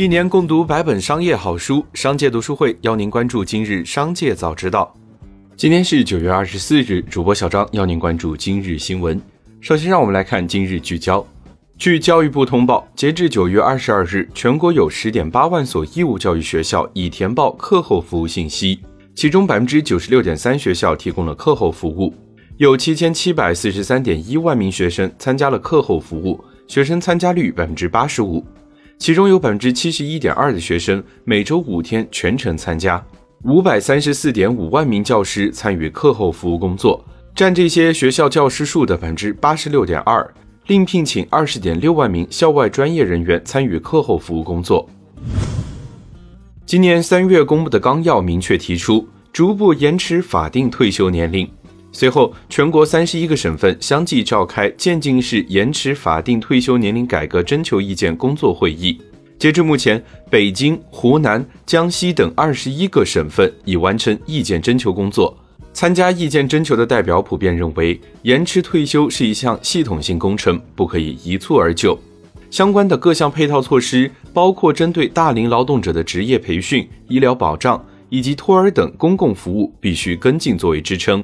一年共读百本商业好书，商界读书会邀您关注今日商界早知道。今天是九月二十四日，主播小张邀您关注今日新闻。首先，让我们来看今日聚焦。据教育部通报，截至九月二十二日，全国有十点八万所义务教育学校已填报课后服务信息，其中百分之九十六点三学校提供了课后服务，有七千七百四十三点一万名学生参加了课后服务，学生参加率百分之八十五。其中有百分之七十一点二的学生每周五天全程参加，五百三十四点五万名教师参与课后服务工作，占这些学校教师数的百分之八十六点二。另聘请二十点六万名校外专业人员参与课后服务工作。今年三月公布的纲要明确提出，逐步延迟法定退休年龄。随后，全国三十一个省份相继召开渐进式延迟法定退休年龄改革征求意见工作会议。截至目前，北京、湖南、江西等二十一个省份已完成意见征求工作。参加意见征求的代表普遍认为，延迟退休是一项系统性工程，不可以一蹴而就。相关的各项配套措施，包括针对大龄劳动者的职业培训、医疗保障以及托儿等公共服务，必须跟进作为支撑。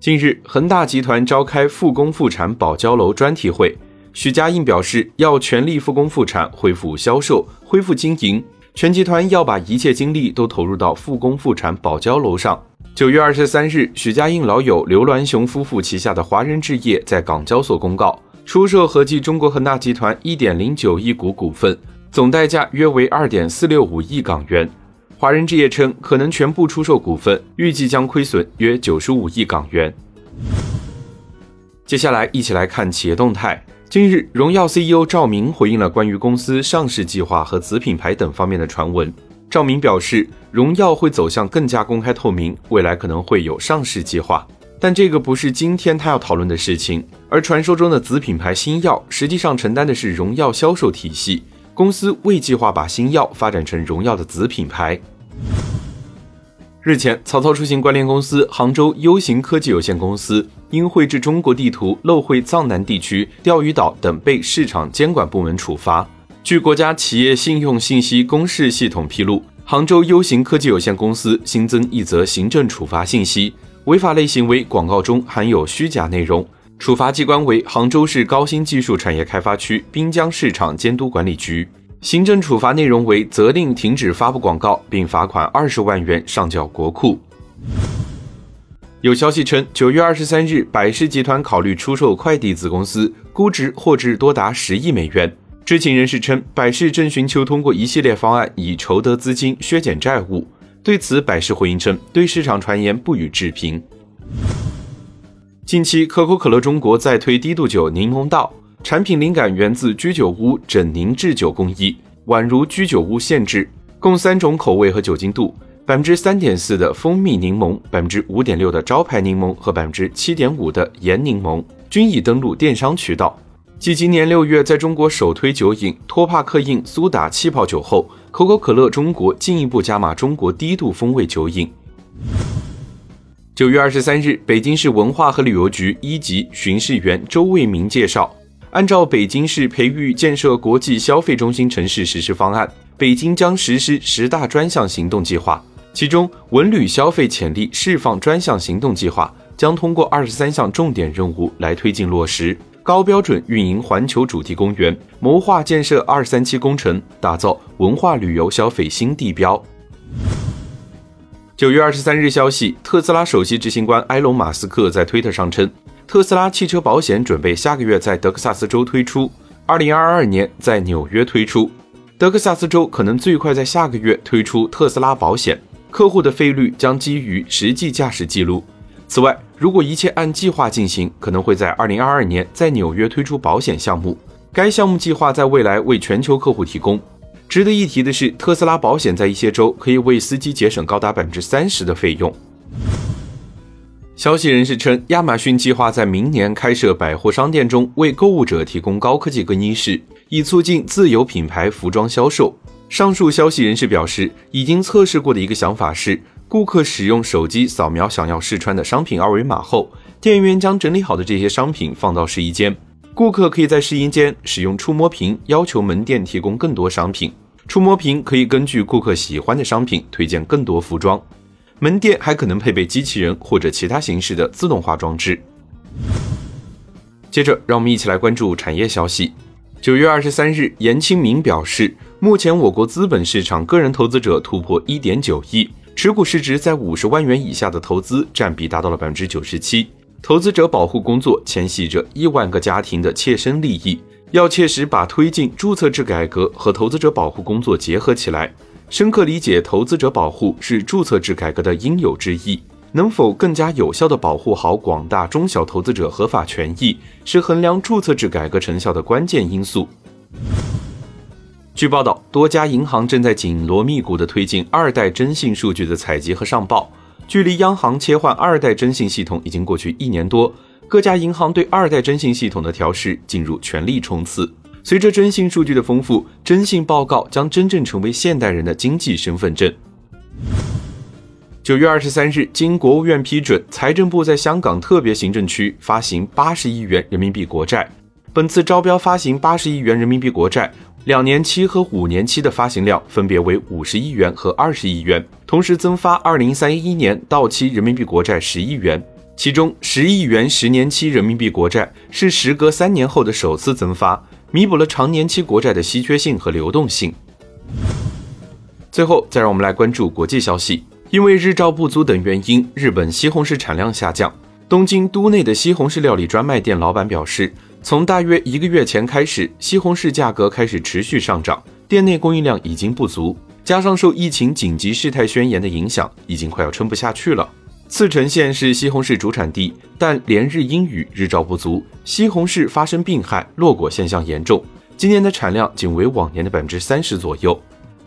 近日，恒大集团召开复工复产保交楼专题会，许家印表示要全力复工复产，恢复销售，恢复经营，全集团要把一切精力都投入到复工复产保交楼上。九月二十三日，许家印老友刘銮雄夫妇旗下的华人置业在港交所公告，出售合计中国恒大集团一点零九亿股股份，总代价约为二点四六五亿港元。华人置业称可能全部出售股份，预计将亏损约九十五亿港元。接下来一起来看企业动态。近日，荣耀 CEO 赵明回应了关于公司上市计划和子品牌等方面的传闻。赵明表示，荣耀会走向更加公开透明，未来可能会有上市计划，但这个不是今天他要讨论的事情。而传说中的子品牌新药，实际上承担的是荣耀销售体系。公司未计划把新药发展成荣耀的子品牌。日前，曹操出行关联公司杭州 U 型科技有限公司因绘制中国地图漏绘藏南地区、钓鱼岛等被市场监管部门处罚。据国家企业信用信息公示系统披露，杭州 U 型科技有限公司新增一则行政处罚信息，违法类型为广告中含有虚假内容。处罚机关为杭州市高新技术产业开发区滨江市场监督管理局。行政处罚内容为责令停止发布广告，并罚款二十万元上缴国库。有消息称，九月二十三日，百事集团考虑出售快递子公司，估值或至多达十亿美元。知情人士称，百事正寻求通过一系列方案以筹得资金削减债务。对此，百事回应称，对市场传言不予置评。近期，可口可乐中国在推低度酒柠檬道，产品灵感源自居酒屋整凝制酒工艺，宛如居酒屋现制，共三种口味和酒精度：百分之三点四的蜂蜜柠檬，百分之五点六的招牌柠檬和百分之七点五的盐柠檬，均已登陆电商渠道。继今年六月在中国首推酒饮托帕克印苏打气泡酒后，可口可乐中国进一步加码中国低度风味酒饮。九月二十三日，北京市文化和旅游局一级巡视员周卫民介绍，按照北京市培育建设国际消费中心城市实施方案，北京将实施十大专项行动计划，其中文旅消费潜力释放专项行动计划将通过二十三项重点任务来推进落实，高标准运营环球主题公园，谋划建设二三期工程，打造文化旅游消费新地标。九月二十三日，消息，特斯拉首席执行官埃隆·马斯克在推特上称，特斯拉汽车保险准备下个月在德克萨斯州推出，二零二二年在纽约推出。德克萨斯州可能最快在下个月推出特斯拉保险，客户的费率将基于实际驾驶记录。此外，如果一切按计划进行，可能会在二零二二年在纽约推出保险项目。该项目计划在未来为全球客户提供。值得一提的是，特斯拉保险在一些州可以为司机节省高达百分之三十的费用。消息人士称，亚马逊计划在明年开设百货商店中为购物者提供高科技更衣室，以促进自有品牌服装销售。上述消息人士表示，已经测试过的一个想法是，顾客使用手机扫描想要试穿的商品二维码后，店员将整理好的这些商品放到试衣间。顾客可以在试衣间使用触摸屏，要求门店提供更多商品。触摸屏可以根据顾客喜欢的商品推荐更多服装。门店还可能配备机器人或者其他形式的自动化装置。接着，让我们一起来关注产业消息。九月二十三日，严清明表示，目前我国资本市场个人投资者突破一点九亿，持股市值在五十万元以下的投资占比达到了百分之九十七。投资者保护工作牵系着亿万个家庭的切身利益，要切实把推进注册制改革和投资者保护工作结合起来。深刻理解投资者保护是注册制改革的应有之义，能否更加有效地保护好广大中小投资者合法权益，是衡量注册制改革成效的关键因素。据报道，多家银行正在紧锣密鼓地推进二代征信数据的采集和上报。距离央行切换二代征信系统已经过去一年多，各家银行对二代征信系统的调试进入全力冲刺。随着征信数据的丰富，征信报告将真正成为现代人的经济身份证。九月二十三日，经国务院批准，财政部在香港特别行政区发行八十亿元人民币国债。本次招标发行八十亿元人民币国债，两年期和五年期的发行量分别为五十亿元和二十亿元，同时增发二零三一年到期人民币国债十亿元。其中，十亿元十年期人民币国债是时隔三年后的首次增发。弥补了长年期国债的稀缺性和流动性。最后，再让我们来关注国际消息。因为日照不足等原因，日本西红柿产量下降。东京都内的西红柿料理专卖店老板表示，从大约一个月前开始，西红柿价格开始持续上涨，店内供应量已经不足，加上受疫情紧急事态宣言的影响，已经快要撑不下去了。茨城县是西红柿主产地，但连日阴雨，日照不足，西红柿发生病害、落果现象严重。今年的产量仅为往年的百分之三十左右。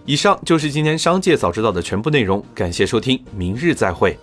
以上就是今天商界早知道的全部内容，感谢收听，明日再会。